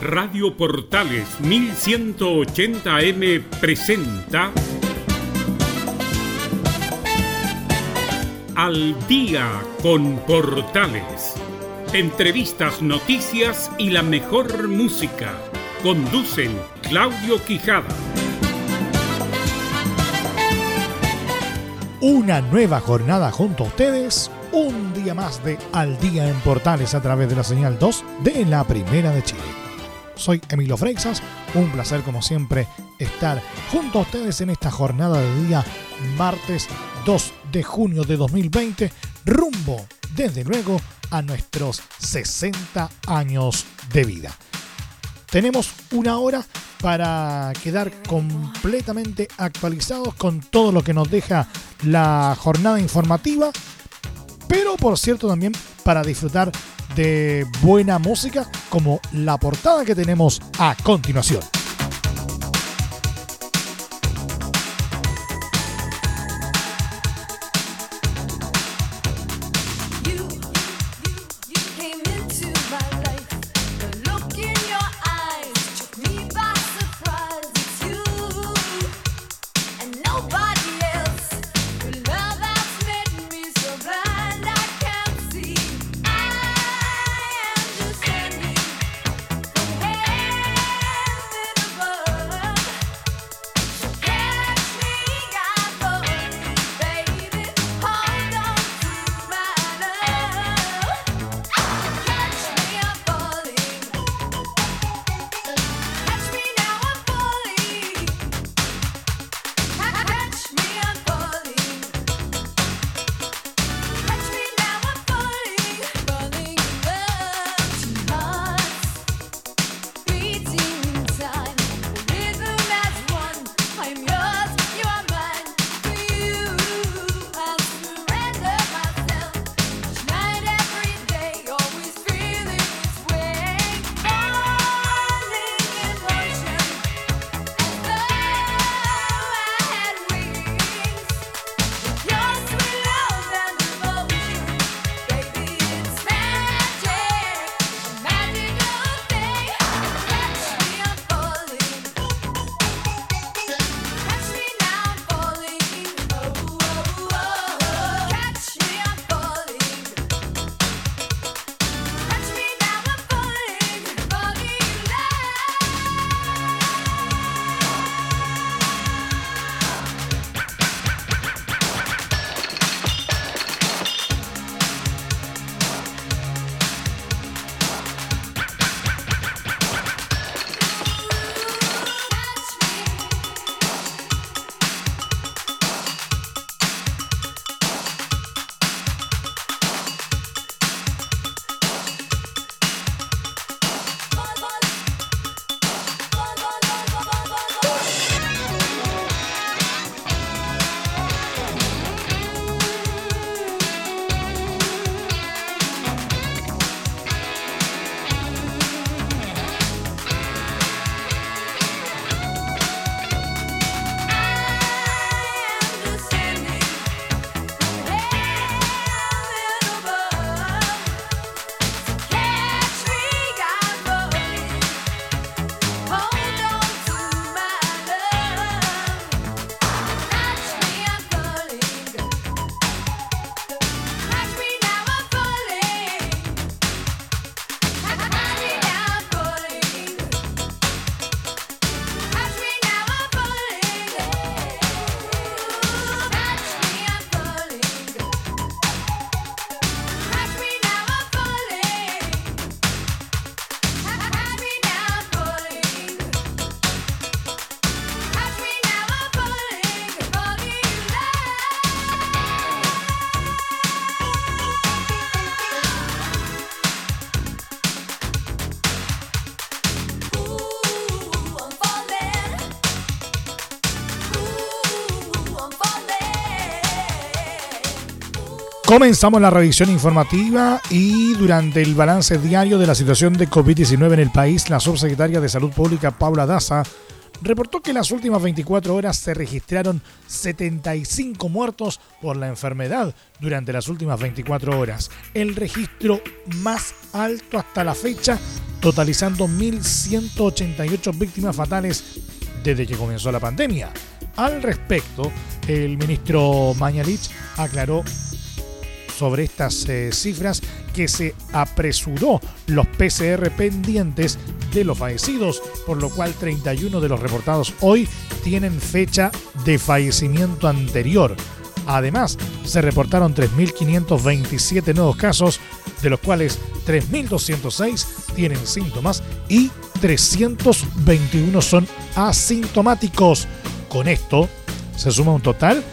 Radio Portales 1180M presenta Al día con Portales. Entrevistas, noticias y la mejor música. Conducen Claudio Quijada. Una nueva jornada junto a ustedes. Un día más de Al día en Portales a través de la señal 2 de la Primera de Chile. Soy Emilio Freixas. Un placer, como siempre, estar junto a ustedes en esta jornada de día martes 2 de junio de 2020, rumbo, desde luego, a nuestros 60 años de vida. Tenemos una hora para quedar completamente actualizados con todo lo que nos deja la jornada informativa, pero por cierto también para disfrutar de buena música como la portada que tenemos a continuación. Comenzamos la revisión informativa y durante el balance diario de la situación de COVID-19 en el país, la subsecretaria de Salud Pública, Paula Daza, reportó que en las últimas 24 horas se registraron 75 muertos por la enfermedad durante las últimas 24 horas, el registro más alto hasta la fecha totalizando 1.188 víctimas fatales desde que comenzó la pandemia. Al respecto, el ministro Mañalich aclaró sobre estas eh, cifras que se apresuró los PCR pendientes de los fallecidos, por lo cual 31 de los reportados hoy tienen fecha de fallecimiento anterior. Además, se reportaron 3.527 nuevos casos, de los cuales 3.206 tienen síntomas y 321 son asintomáticos. Con esto se suma un total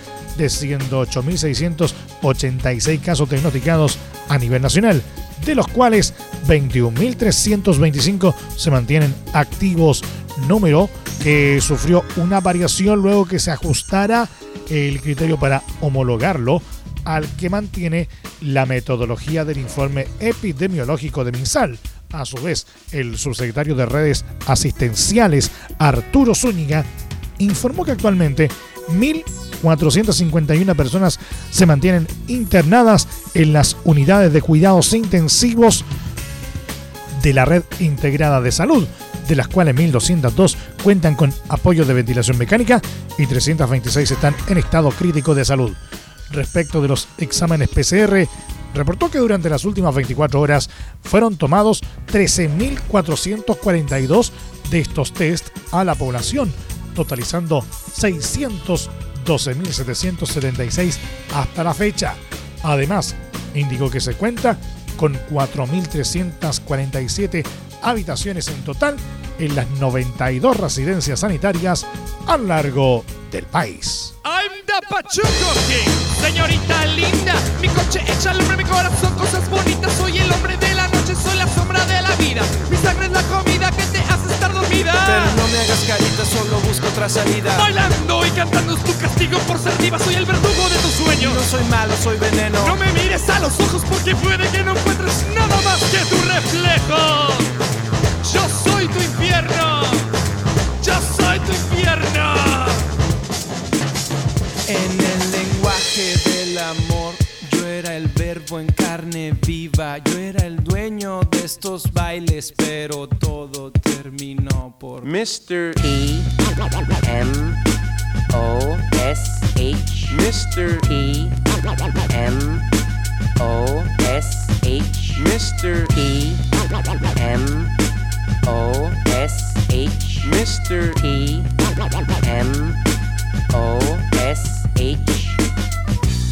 108.686 casos diagnosticados a nivel nacional, de los cuales 21.325 se mantienen activos, número que sufrió una variación luego que se ajustara el criterio para homologarlo al que mantiene la metodología del informe epidemiológico de MinSal. A su vez, el subsecretario de redes asistenciales, Arturo Zúñiga, informó que actualmente 1.451 personas se mantienen internadas en las unidades de cuidados intensivos de la red integrada de salud, de las cuales 1.202 cuentan con apoyo de ventilación mecánica y 326 están en estado crítico de salud. Respecto de los exámenes PCR, reportó que durante las últimas 24 horas fueron tomados 13.442 de estos test a la población, totalizando 612.776 hasta la fecha. Además, indicó que se cuenta con 4.347 habitaciones en total en las 92 residencias sanitarias a lo largo del país. I'm the Pachuco King, señorita linda. Mi coche echa al hombre, mi corazón, cosas bonitas. Soy el hombre de la noche, soy la sombra de la vida. Mi sangre es la comida que te Pero no me hagas carita, solo busco otra salida. Bailando y cantando es tu castigo por ser diva. Soy el verdugo de tus sueños. No soy malo, soy veneno. No me mires a los ojos porque puede que no encuentres nada más que tu reflejo. Yo soy tu infierno. Yo soy tu infierno. En el verbo en carne viva. Yo era el dueño de estos bailes, pero todo terminó por Mr. E M O S H Mr. E M O S H Mr. E M O S H Mr. E M O S H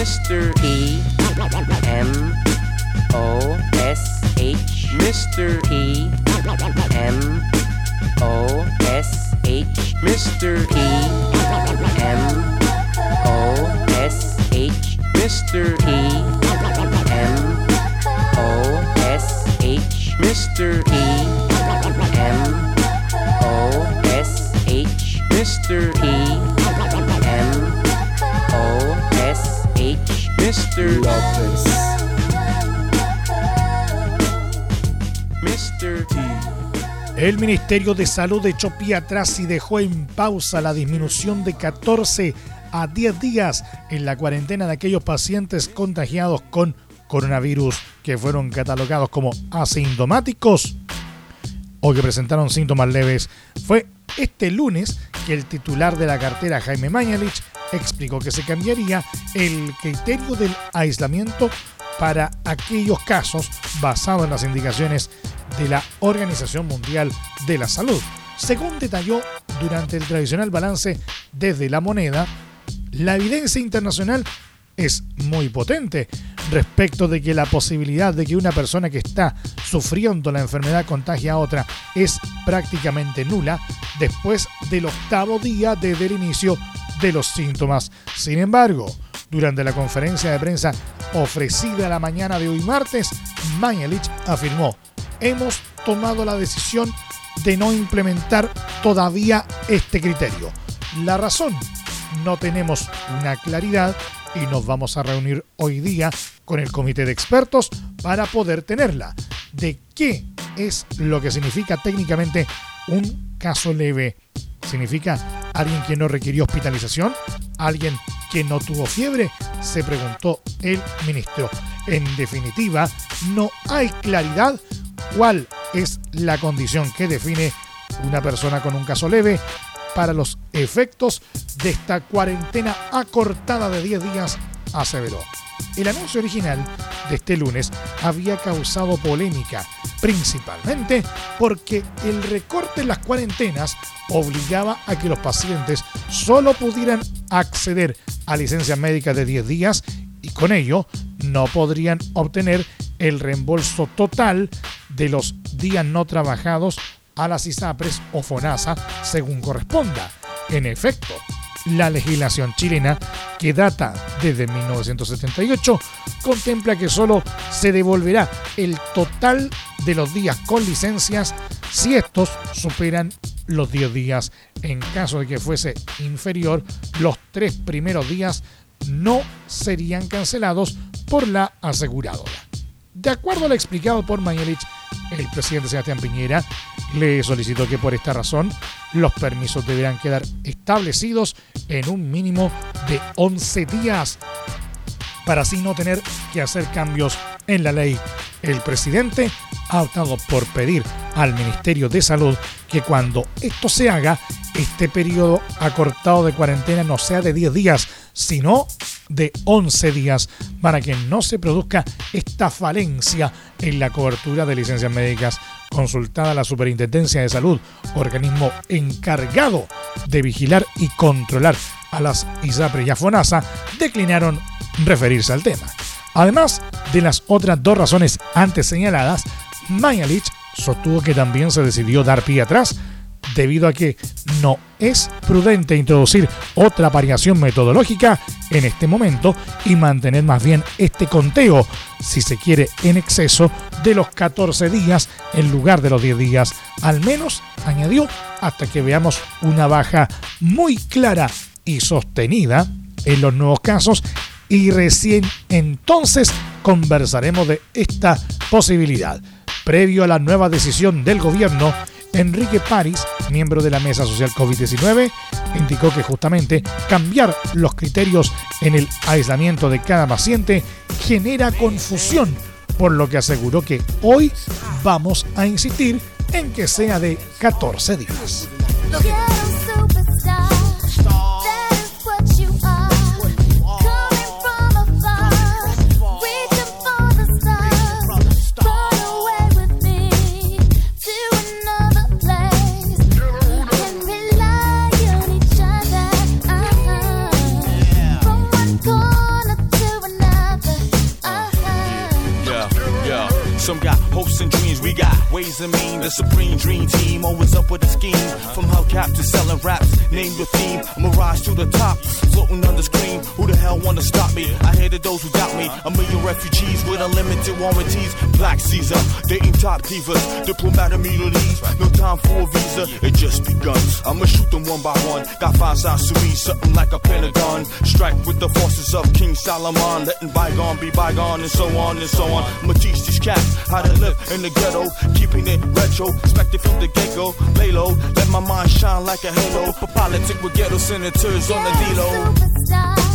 Mr. P M O S H Mr. P M O S H Mr. P M O S H Mr. P M O S H Mr. P M O S H Mr. P El Ministerio de Salud echó pie atrás y dejó en pausa la disminución de 14 a 10 días en la cuarentena de aquellos pacientes contagiados con coronavirus que fueron catalogados como asintomáticos o que presentaron síntomas leves. Fue este lunes que el titular de la cartera, Jaime Mañalich, explicó que se cambiaría el criterio del aislamiento para aquellos casos basado en las indicaciones de la Organización Mundial de la Salud. Según detalló durante el tradicional balance desde la moneda, la evidencia internacional es muy potente respecto de que la posibilidad de que una persona que está sufriendo la enfermedad contagie a otra es prácticamente nula después del octavo día desde el inicio de los síntomas. Sin embargo, durante la conferencia de prensa ofrecida la mañana de hoy martes, Mañalich afirmó, hemos tomado la decisión de no implementar todavía este criterio. La razón, no tenemos una claridad y nos vamos a reunir hoy día con el comité de expertos para poder tenerla. ¿De qué es lo que significa técnicamente un caso leve? ¿Significa alguien que no requirió hospitalización? ¿Alguien que no tuvo fiebre? Se preguntó el ministro. En definitiva, no hay claridad cuál es la condición que define una persona con un caso leve para los efectos de esta cuarentena acortada de 10 días, aseveró. El anuncio original de este lunes había causado polémica, principalmente porque el recorte en las cuarentenas obligaba a que los pacientes solo pudieran acceder a licencias médicas de 10 días y con ello no podrían obtener el reembolso total de los días no trabajados a las ISAPRES o FONASA según corresponda. En efecto, la legislación chilena, que data desde 1978, contempla que solo se devolverá el total de los días con licencias si estos superan los 10 días. En caso de que fuese inferior, los tres primeros días no serían cancelados por la aseguradora. De acuerdo a lo explicado por Mañelich, el presidente Sebastián Piñera le solicitó que por esta razón los permisos deberán quedar establecidos en un mínimo de 11 días para así no tener que hacer cambios en la ley. El presidente ha optado por pedir al Ministerio de Salud que cuando esto se haga, este periodo acortado de cuarentena no sea de 10 días, sino de 11 días, para que no se produzca esta falencia en la cobertura de licencias médicas. Consultada la Superintendencia de Salud, organismo encargado de vigilar y controlar a las ISAPRE y a FONASA, declinaron referirse al tema. Además de las otras dos razones antes señaladas, Mañalich sostuvo que también se decidió dar pie atrás debido a que no es prudente introducir otra variación metodológica en este momento y mantener más bien este conteo, si se quiere, en exceso de los 14 días en lugar de los 10 días, al menos, añadió, hasta que veamos una baja muy clara y sostenida en los nuevos casos y recién entonces conversaremos de esta posibilidad. Previo a la nueva decisión del gobierno, Enrique París, miembro de la Mesa Social COVID-19, indicó que justamente cambiar los criterios en el aislamiento de cada paciente genera confusión, por lo que aseguró que hoy vamos a insistir en que sea de 14 días. go hopes and dreams. We got ways and mean, the supreme dream team. Always up with a scheme. From hubcap to selling raps, name your theme. Rise to the top, floating on the screen. Who the hell wanna stop me? I hated those who doubt me. A million refugees with unlimited warranties. Black Caesar, dating top divas, diplomat immunities. No time for a visa, it just begun. I'ma shoot them one by one. Got five sides to me, something like a pentagon. Strike with the forces of King Solomon, letting bygone be bygone, and so on and so on. I'ma teach these cats how to live in the ghetto, keeping it retro, expected from the get go. Lay low, let my mind shine like a halo. For politics with ghetto senators on the D-Lo. One,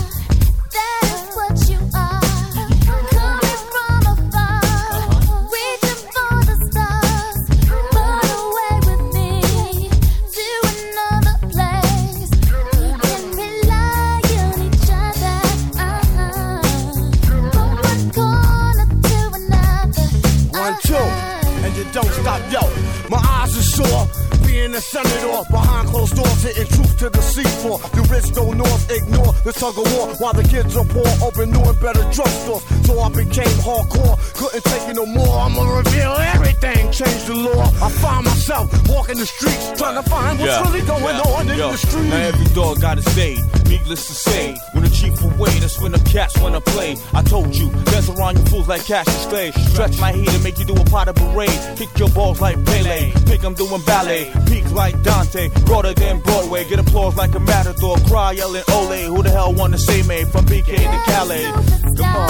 sore. Being a senator behind closed doors, hitting truth to the seafloor. The rich go north, ignore the tug of war while the kids are poor. Open new and better drugstores, so I became hardcore. Couldn't take it no more. I'ma reveal everything, change the law. I find myself walking the streets, trying to find what's really going on in Yo, the street. Now every dog got his day. Needless to say, when the chief away, that's when the cats wanna play. I told you, dance around you fools like Cassius Clay. Stretch my heat and make you do a pot of parade. Kick your balls like Pele. Think I'm doing ballet. Peak like Dante. Broader than Broadway. Get applause like a matador. Cry yelling Ole. Who the hell wanna say me? From BK to Calais. Come on,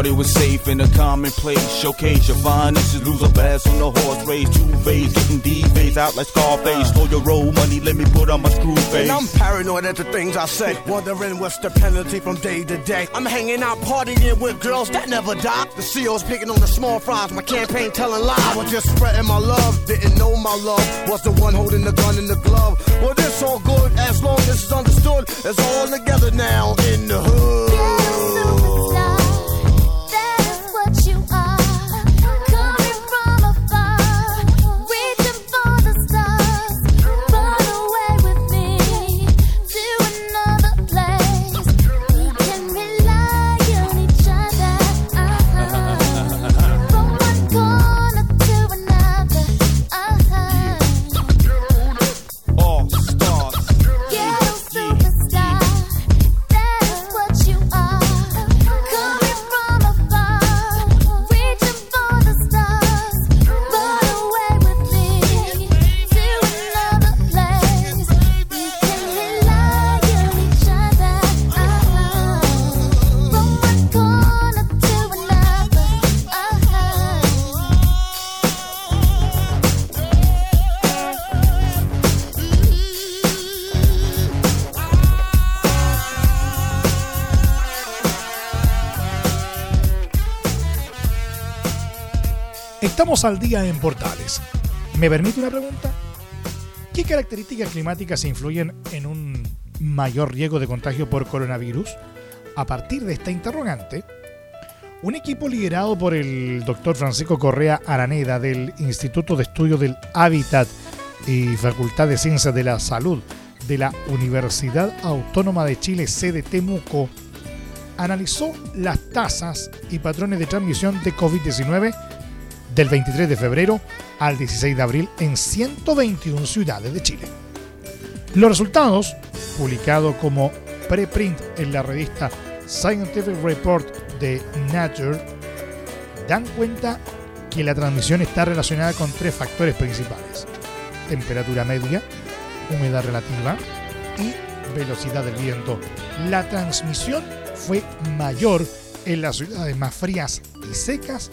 thought it was safe in a commonplace. Showcase your finest, lose a bass on the horse race. Two phase, getting D phase out like Scarface. For your roll money, let me put on my screw face. And I'm paranoid at the things I say, wondering what's the penalty from day to day. I'm hanging out partying with girls that never die. The CEO's picking on the small fries, my campaign telling lies. Was just spreading my love, didn't know my love was the one holding the gun in the glove. Well, this all good as long as it's understood. It's all together now in the hood. Estamos al día en Portales. ¿Me permite una pregunta? ¿Qué características climáticas influyen en un mayor riesgo de contagio por coronavirus? A partir de esta interrogante, un equipo liderado por el doctor Francisco Correa Araneda del Instituto de Estudio del Hábitat y Facultad de Ciencias de la Salud de la Universidad Autónoma de Chile, sede Temuco, analizó las tasas y patrones de transmisión de COVID-19 del 23 de febrero al 16 de abril en 121 ciudades de Chile. Los resultados, publicados como preprint en la revista Scientific Report de Nature, dan cuenta que la transmisión está relacionada con tres factores principales. Temperatura media, humedad relativa y velocidad del viento. La transmisión fue mayor en las ciudades más frías y secas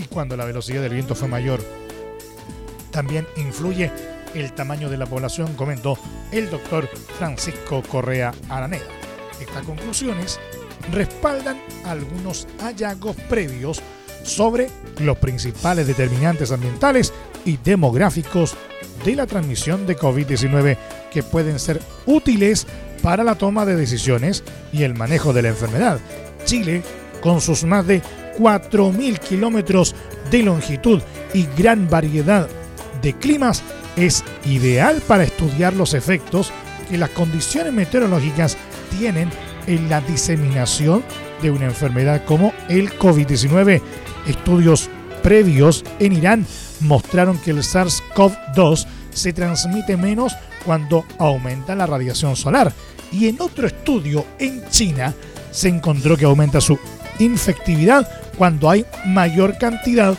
y cuando la velocidad del viento fue mayor. También influye el tamaño de la población, comentó el doctor Francisco Correa Araneda. Estas conclusiones respaldan algunos hallazgos previos sobre los principales determinantes ambientales y demográficos de la transmisión de COVID-19 que pueden ser útiles para la toma de decisiones y el manejo de la enfermedad. Chile, con sus más de 4.000 kilómetros de longitud y gran variedad de climas, es ideal para estudiar los efectos que las condiciones meteorológicas tienen en la diseminación de una enfermedad como el COVID-19. Estudios previos en Irán mostraron que el SARS-CoV-2 se transmite menos cuando aumenta la radiación solar. Y en otro estudio en China se encontró que aumenta su infectividad cuando hay mayor cantidad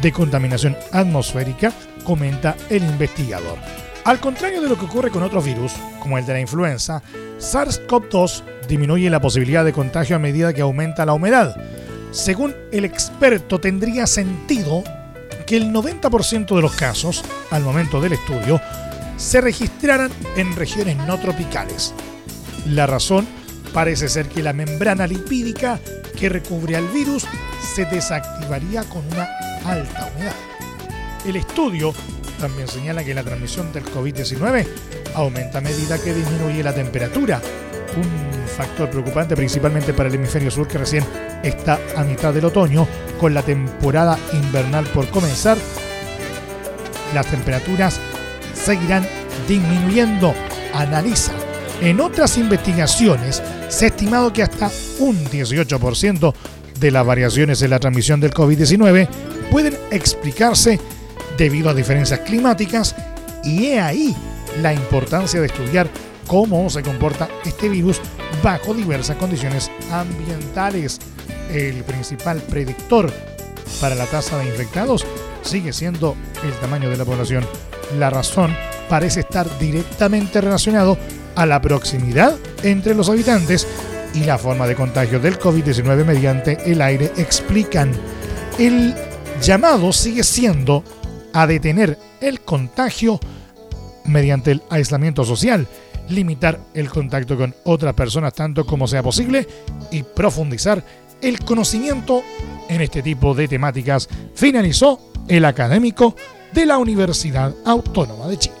de contaminación atmosférica, comenta el investigador. Al contrario de lo que ocurre con otros virus, como el de la influenza, SARS-CoV-2 disminuye la posibilidad de contagio a medida que aumenta la humedad. Según el experto, tendría sentido que el 90% de los casos, al momento del estudio, se registraran en regiones no tropicales. La razón parece ser que la membrana lipídica que recubre al virus se desactivaría con una alta humedad. El estudio también señala que la transmisión del COVID-19 aumenta a medida que disminuye la temperatura, un factor preocupante principalmente para el hemisferio sur que recién está a mitad del otoño, con la temporada invernal por comenzar. Las temperaturas seguirán disminuyendo, analiza. En otras investigaciones se ha estimado que hasta un 18% de las variaciones en la transmisión del COVID-19 pueden explicarse debido a diferencias climáticas y he ahí la importancia de estudiar cómo se comporta este virus bajo diversas condiciones ambientales. El principal predictor para la tasa de infectados sigue siendo el tamaño de la población. La razón parece estar directamente relacionado a la proximidad entre los habitantes y la forma de contagio del COVID-19 mediante el aire, explican. El llamado sigue siendo a detener el contagio mediante el aislamiento social, limitar el contacto con otras personas tanto como sea posible y profundizar el conocimiento en este tipo de temáticas, finalizó el académico de la Universidad Autónoma de Chile.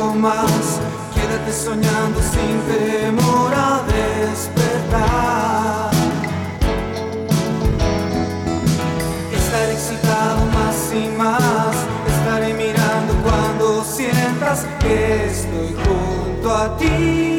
Quédate soñando sin temor a despertar. Estaré excitado más y más. Estaré mirando cuando sientas que estoy junto a ti.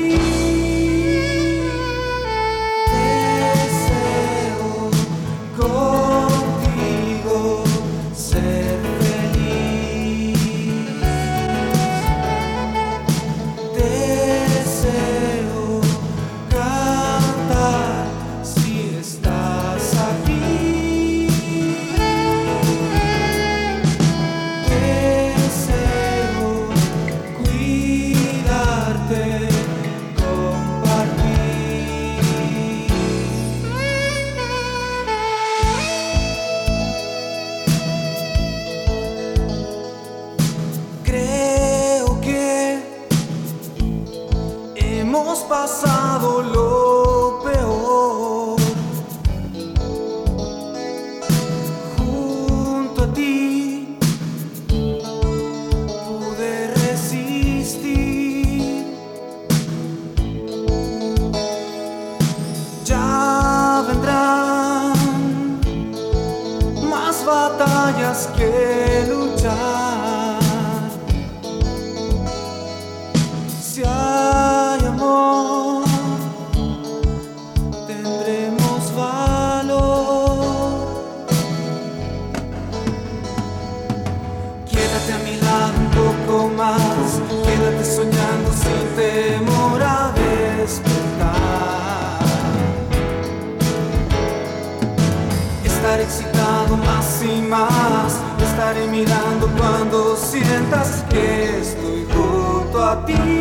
be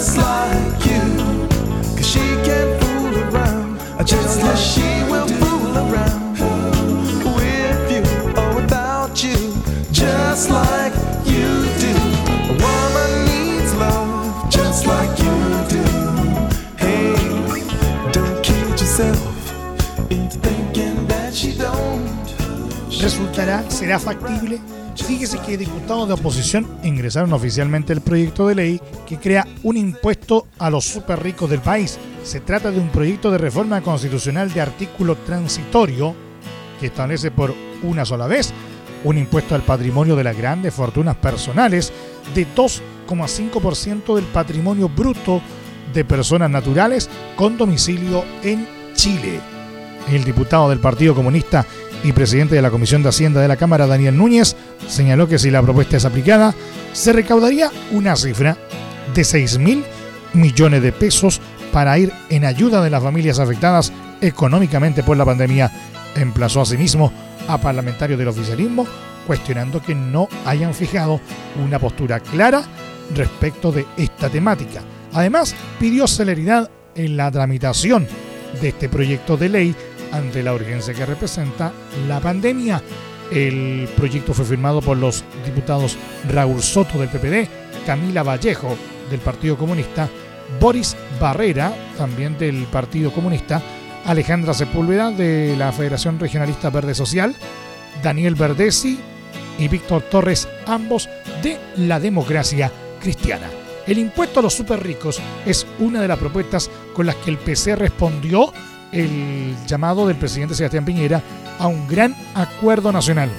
Just like you. Cause she can't fool around. I Just like she will fool around with you or without you. Just like you do. A woman needs love just like you do. Hey, don't kid yourself into thinking that she don't. ¿Resultará, será factible? Fíjese que diputados de oposición ingresaron oficialmente el proyecto de ley que crea un impuesto a los super ricos del país. Se trata de un proyecto de reforma constitucional de artículo transitorio que establece por una sola vez un impuesto al patrimonio de las grandes fortunas personales de 2,5% del patrimonio bruto de personas naturales con domicilio en Chile. El diputado del Partido Comunista y presidente de la Comisión de Hacienda de la Cámara, Daniel Núñez, señaló que si la propuesta es aplicada, se recaudaría una cifra de 6 mil millones de pesos para ir en ayuda de las familias afectadas económicamente por la pandemia. Emplazó asimismo a parlamentarios del oficialismo cuestionando que no hayan fijado una postura clara respecto de esta temática. Además, pidió celeridad en la tramitación de este proyecto de ley ante la urgencia que representa la pandemia. El proyecto fue firmado por los diputados Raúl Soto del PPD, Camila Vallejo del Partido Comunista, Boris Barrera, también del Partido Comunista, Alejandra Sepúlveda de la Federación Regionalista Verde Social, Daniel Verdesi y Víctor Torres, ambos de la democracia cristiana. El impuesto a los super ricos es una de las propuestas con las que el PC respondió el llamado del presidente Sebastián Piñera a un gran acuerdo nacional,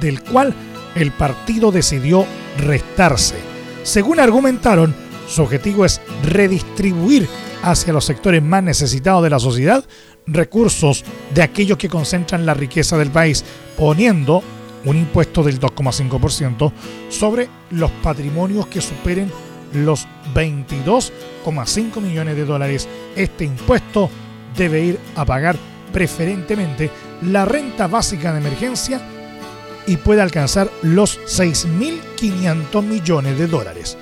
del cual el partido decidió restarse. Según argumentaron, su objetivo es redistribuir hacia los sectores más necesitados de la sociedad recursos de aquellos que concentran la riqueza del país, poniendo un impuesto del 2,5% sobre los patrimonios que superen los 22,5 millones de dólares. Este impuesto debe ir a pagar preferentemente la renta básica de emergencia y puede alcanzar los 6.500 millones de dólares.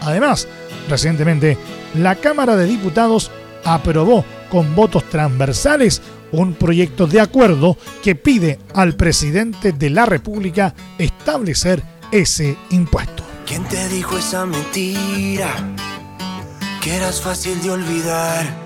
Además, recientemente la Cámara de Diputados aprobó con votos transversales un proyecto de acuerdo que pide al presidente de la República establecer ese impuesto. ¿Quién te dijo esa mentira? Que eras fácil de olvidar.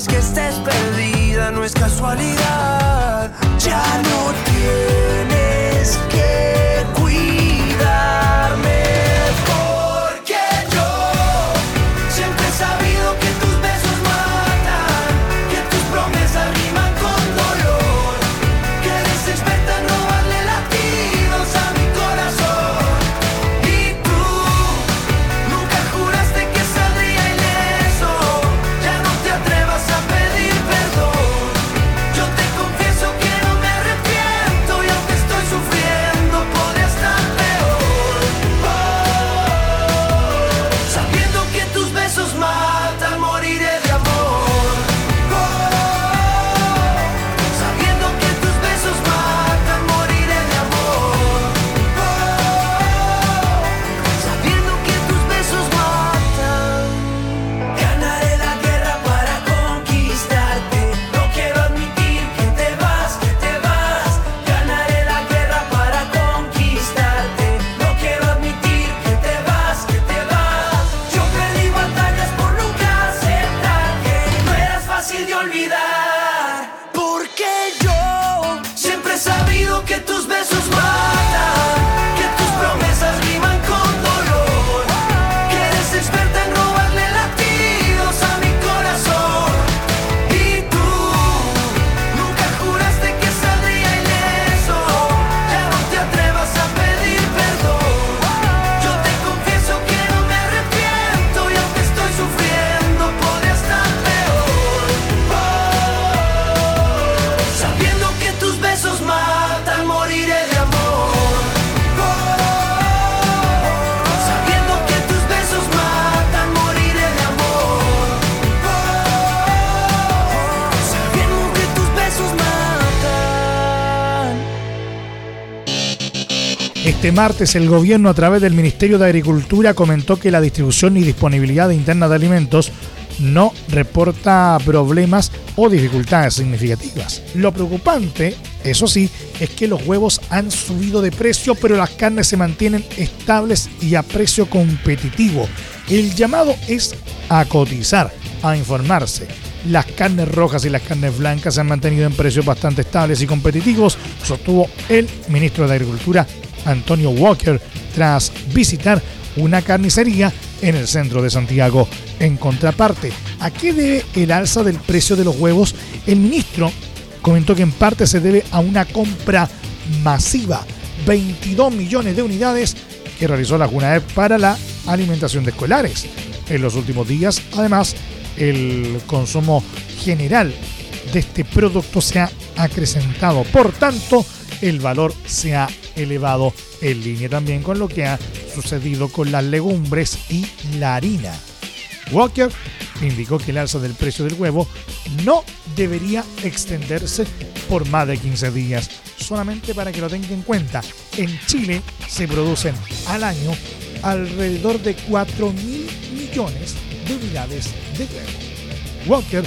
es que estés perdida, no es casualidad. Ya no tienes Este martes el gobierno a través del Ministerio de Agricultura comentó que la distribución y disponibilidad interna de alimentos no reporta problemas o dificultades significativas. Lo preocupante, eso sí, es que los huevos han subido de precio, pero las carnes se mantienen estables y a precio competitivo. El llamado es a cotizar, a informarse. Las carnes rojas y las carnes blancas se han mantenido en precios bastante estables y competitivos, sostuvo el ministro de Agricultura Antonio Walker tras visitar una carnicería en el centro de Santiago. En contraparte, ¿a qué debe el alza del precio de los huevos? El ministro comentó que en parte se debe a una compra masiva, 22 millones de unidades que realizó la JUNAEP para la alimentación de escolares. En los últimos días, además, el consumo general de este producto se ha acrecentado. Por tanto, el valor se ha elevado en línea también con lo que ha sucedido con las legumbres y la harina. Walker indicó que el alza del precio del huevo no debería extenderse por más de 15 días. Solamente para que lo tengan en cuenta, en Chile se producen al año alrededor de 4 mil millones de unidades de huevo. Walker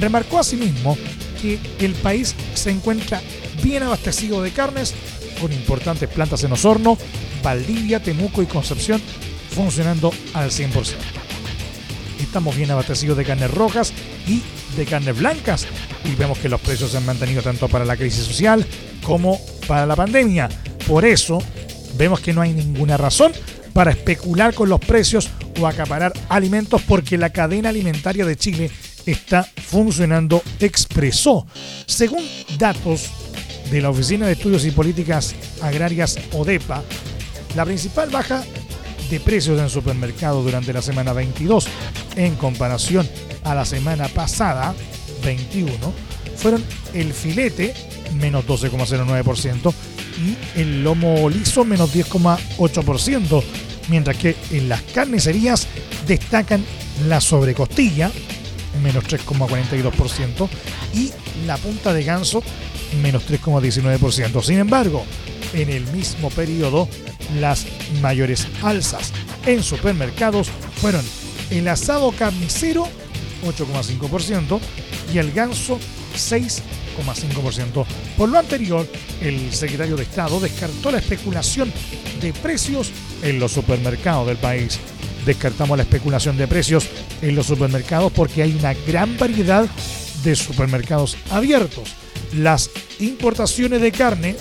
remarcó asimismo que el país se encuentra bien abastecido de carnes con importantes plantas en Osorno, Valdivia, Temuco y Concepción funcionando al 100%. Estamos bien abastecidos de carnes rojas y de carnes blancas y vemos que los precios se han mantenido tanto para la crisis social como para la pandemia. Por eso vemos que no hay ninguna razón para especular con los precios o acaparar alimentos porque la cadena alimentaria de Chile está funcionando, expresó. Según datos de la Oficina de Estudios y Políticas Agrarias ODEPA, la principal baja de precios en supermercados durante la semana 22 en comparación a la semana pasada, 21, fueron el filete, menos 12,09%, y el lomo liso, menos 10,8%, mientras que en las carnicerías destacan la sobrecostilla, menos 3,42%, y la punta de ganso, menos 3,19%. Sin embargo, en el mismo periodo, las mayores alzas en supermercados fueron el asado carnicero, 8,5%, y el ganso, 6,5%. Por lo anterior, el secretario de Estado descartó la especulación de precios en los supermercados del país. Descartamos la especulación de precios en los supermercados porque hay una gran variedad de supermercados abiertos. Las importaciones de carne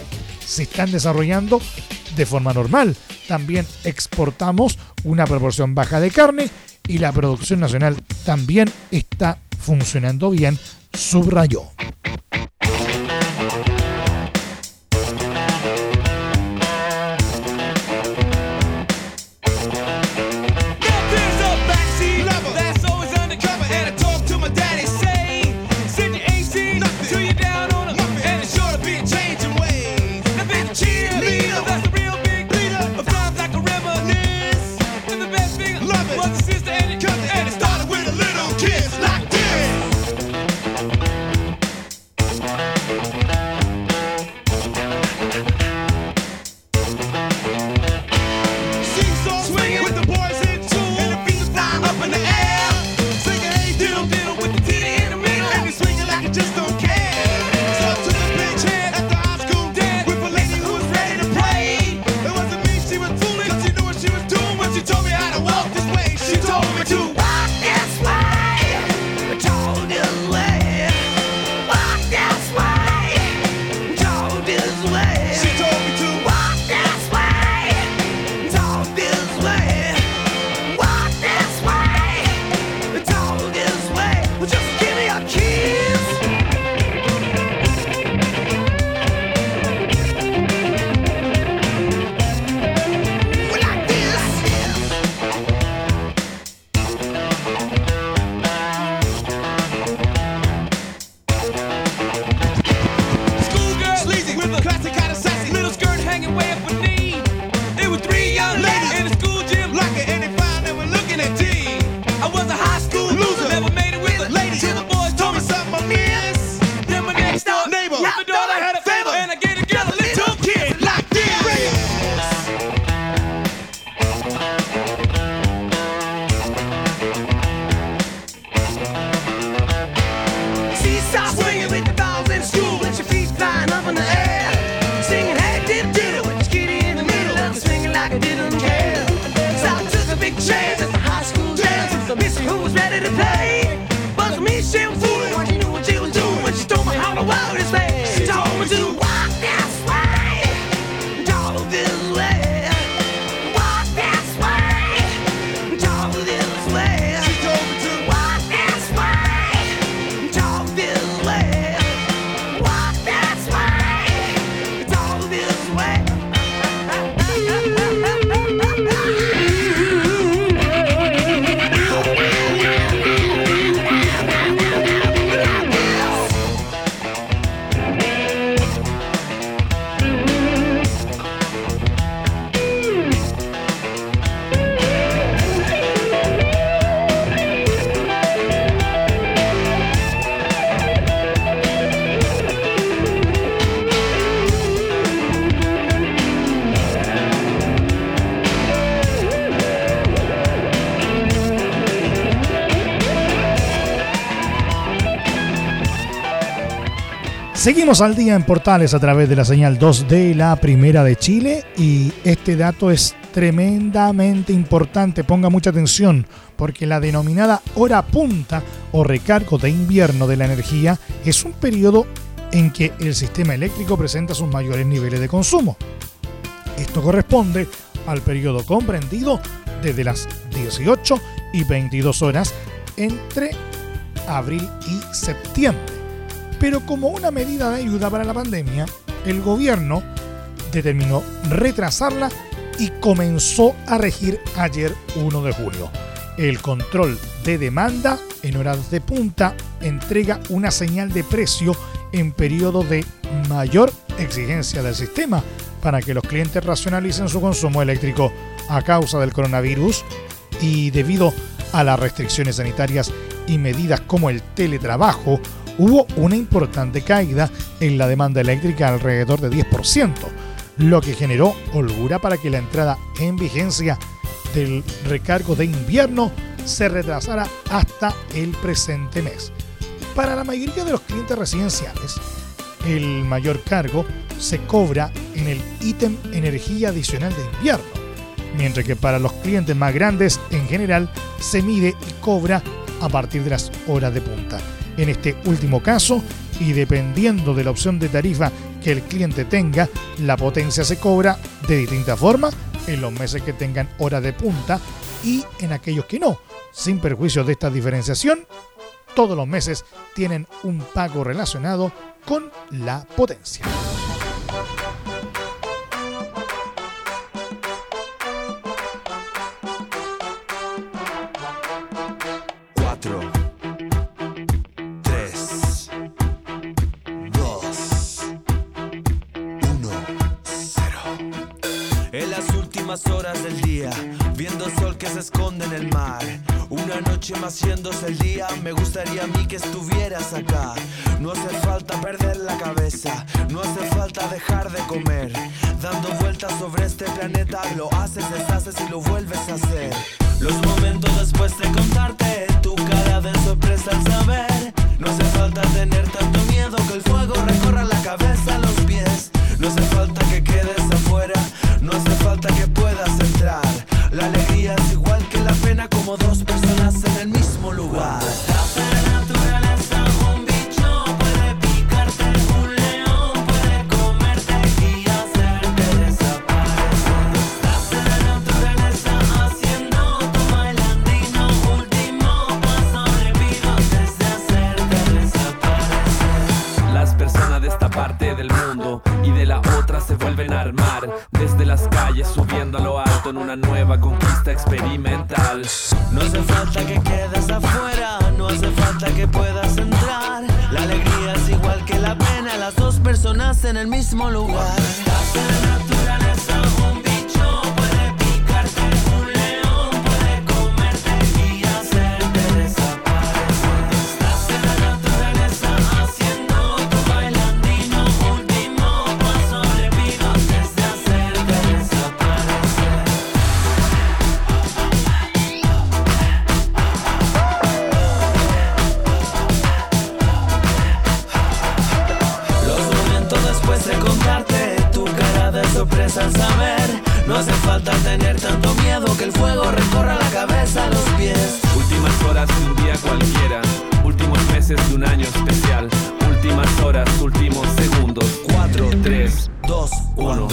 se están desarrollando de forma normal. También exportamos una proporción baja de carne y la producción nacional también está funcionando bien, subrayó. I didn't care. So I took a big chance at the high school dance. Who was ready to play was me. She was Seguimos al día en Portales a través de la señal 2 de la Primera de Chile y este dato es tremendamente importante, ponga mucha atención, porque la denominada hora punta o recargo de invierno de la energía es un periodo en que el sistema eléctrico presenta sus mayores niveles de consumo. Esto corresponde al periodo comprendido desde las 18 y 22 horas entre abril y septiembre. Pero como una medida de ayuda para la pandemia, el gobierno determinó retrasarla y comenzó a regir ayer 1 de julio. El control de demanda en horas de punta entrega una señal de precio en periodo de mayor exigencia del sistema para que los clientes racionalicen su consumo eléctrico a causa del coronavirus y debido a las restricciones sanitarias y medidas como el teletrabajo, hubo una importante caída en la demanda eléctrica alrededor de 10%, lo que generó holgura para que la entrada en vigencia del recargo de invierno se retrasara hasta el presente mes. Para la mayoría de los clientes residenciales, el mayor cargo se cobra en el ítem energía adicional de invierno, mientras que para los clientes más grandes en general se mide y cobra a partir de las horas de punta. En este último caso, y dependiendo de la opción de tarifa que el cliente tenga, la potencia se cobra de distinta forma en los meses que tengan hora de punta y en aquellos que no. Sin perjuicio de esta diferenciación, todos los meses tienen un pago relacionado con la potencia. Esconde en el mar. Una noche más yéndose el día, me gustaría a mí que estuvieras acá. No hace falta perder la cabeza, no hace falta dejar de comer. Dando vueltas sobre este planeta, lo haces, deshaces y lo vuelves a hacer. Los momentos después de contarte, tu cara de sorpresa al saber. No hace falta tener tanto miedo que el fuego recorra la cabeza a los pies. No hace falta que quedes afuera, no hace falta que puedas entrar. La alegría pena como dos personas desde las calles subiendo a lo alto en una nueva conquista experimental. No hace falta que quedes afuera, no hace falta que puedas entrar. La alegría es igual que la pena, las dos personas en el mismo lugar. Estás en la tener tanto miedo que el fuego recorra la cabeza a los pies Últimas horas de un día cualquiera, últimos meses de un año especial, últimas horas, últimos segundos. 4, 3, 2, 1.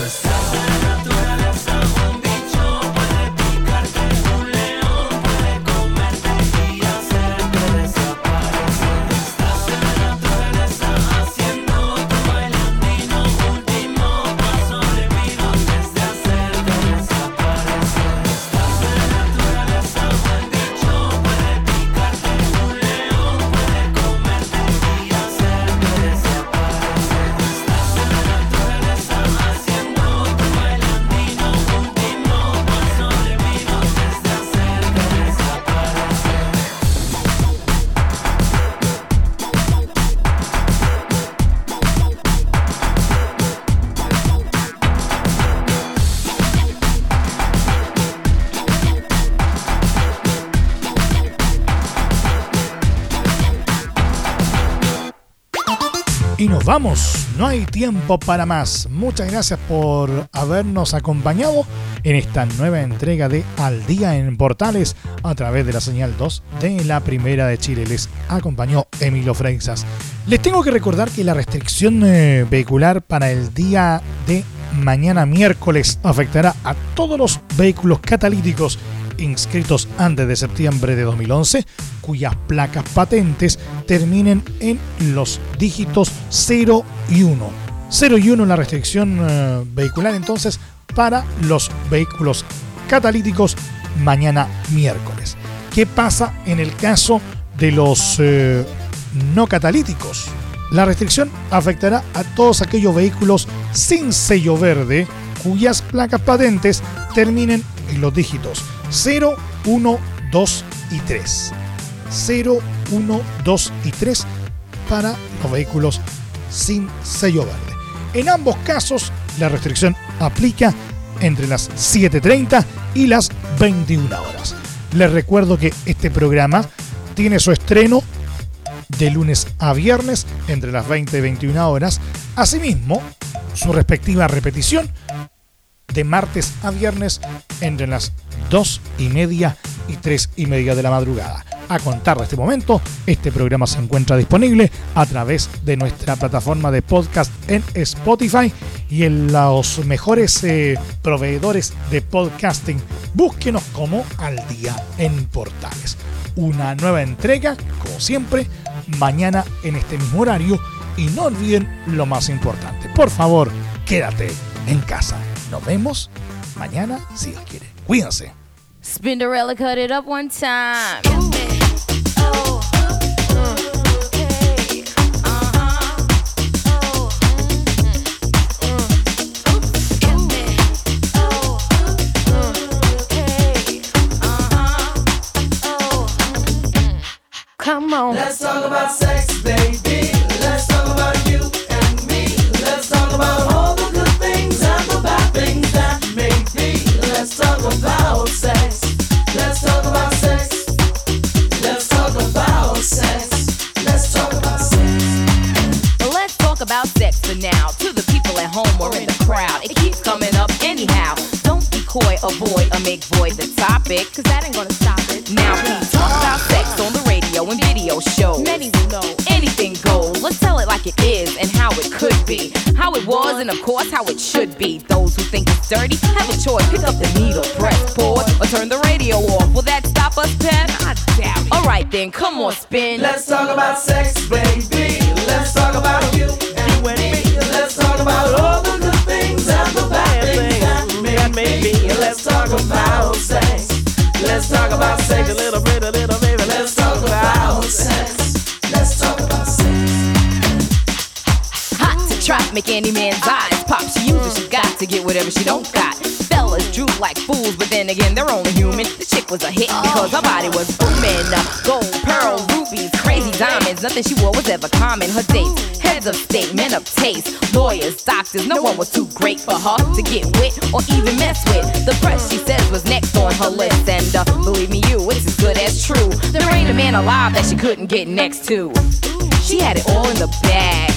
Vamos, no hay tiempo para más. Muchas gracias por habernos acompañado en esta nueva entrega de Al Día en Portales a través de la señal 2 de la Primera de Chile. Les acompañó Emilio Freixas. Les tengo que recordar que la restricción eh, vehicular para el día de mañana miércoles afectará a todos los vehículos catalíticos inscritos antes de septiembre de 2011, cuyas placas patentes terminen en los dígitos 0 y 1. 0 y 1 la restricción eh, vehicular entonces para los vehículos catalíticos mañana miércoles. ¿Qué pasa en el caso de los eh, no catalíticos? La restricción afectará a todos aquellos vehículos sin sello verde cuyas placas patentes terminen en los dígitos 0, 1, 2 y 3. 0, 1, 2 y 3 para los vehículos sin sello verde. En ambos casos, la restricción aplica entre las 7.30 y las 21 horas. Les recuerdo que este programa tiene su estreno de lunes a viernes entre las 20 y 21 horas. Asimismo, su respectiva repetición de martes a viernes entre las 2 y media y 3 y media de la madrugada. A contar de este momento, este programa se encuentra disponible a través de nuestra plataforma de podcast en Spotify y en los mejores eh, proveedores de podcasting. Búsquenos como al día en portales. Una nueva entrega, como siempre, mañana en este mismo horario. Y no olviden lo más importante. Por favor, quédate en casa. Nos vemos mañana si Dios quiere. Cuídense. Spinderella cut it up one time. Come on. Let's talk about sex, baby. Avoid, or make void the topic, cause that ain't gonna stop it. Now, please talk about sex on the radio and video shows. Many will know anything goes. Let's tell it like it is and how it could be. How it was, and of course, how it should be. Those who think it's dirty have a choice. Pick up the needle, press pause, or turn the radio off. Will that stop us, Pep? I doubt it. Alright then, come on, spin. Let's talk about sex, baby. About sex. A little bit, a little baby. Let's talk about sex. Let's talk about sex. Hot to trap, make any man's eyes pop. She uses, she got to get whatever she don't got. Fellas droop like fools, but then again, they're only human. The chick was a hit because her body was booming. Gold, pearl, rubies, crazy diamonds. Nothing she wore was ever common. Her dates, heads of state, men of taste, lawyers, doctors. No one was too great for her to get with or even mess with. The press, she says, was next on her list. And uh, believe me, you, it's as good as true. There ain't a man alive that she couldn't get next to. She had it all in the bag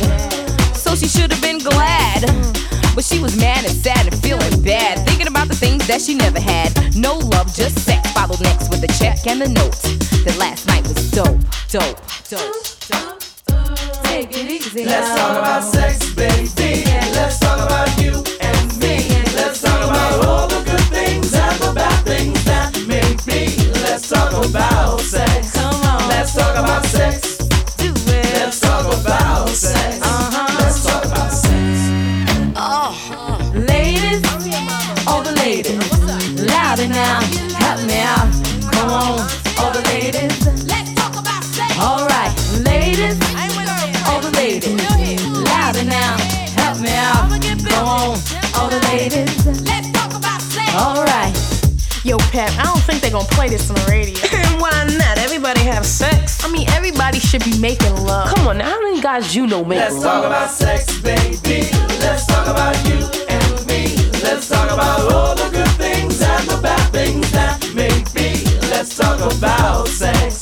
so she should have been glad. But she was mad and sad and feeling bad, thinking about the things that she never had. No love, just sex. Followed next with the check and the note. That last night was dope, dope, dope, dope. Take it easy. Let's talk about sex, baby. Let's talk about think they're gonna play this on the radio. Why not? Everybody have sex. I mean, everybody should be making love. Come on, now, how many guys you know make Let's love? talk about sex, baby. Let's talk about you and me. Let's talk about all the good things and the bad things that may be. Let's talk about sex.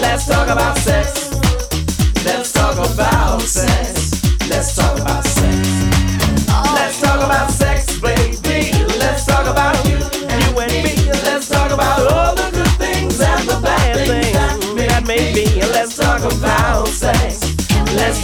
Let's talk about sex. Let's talk about sex.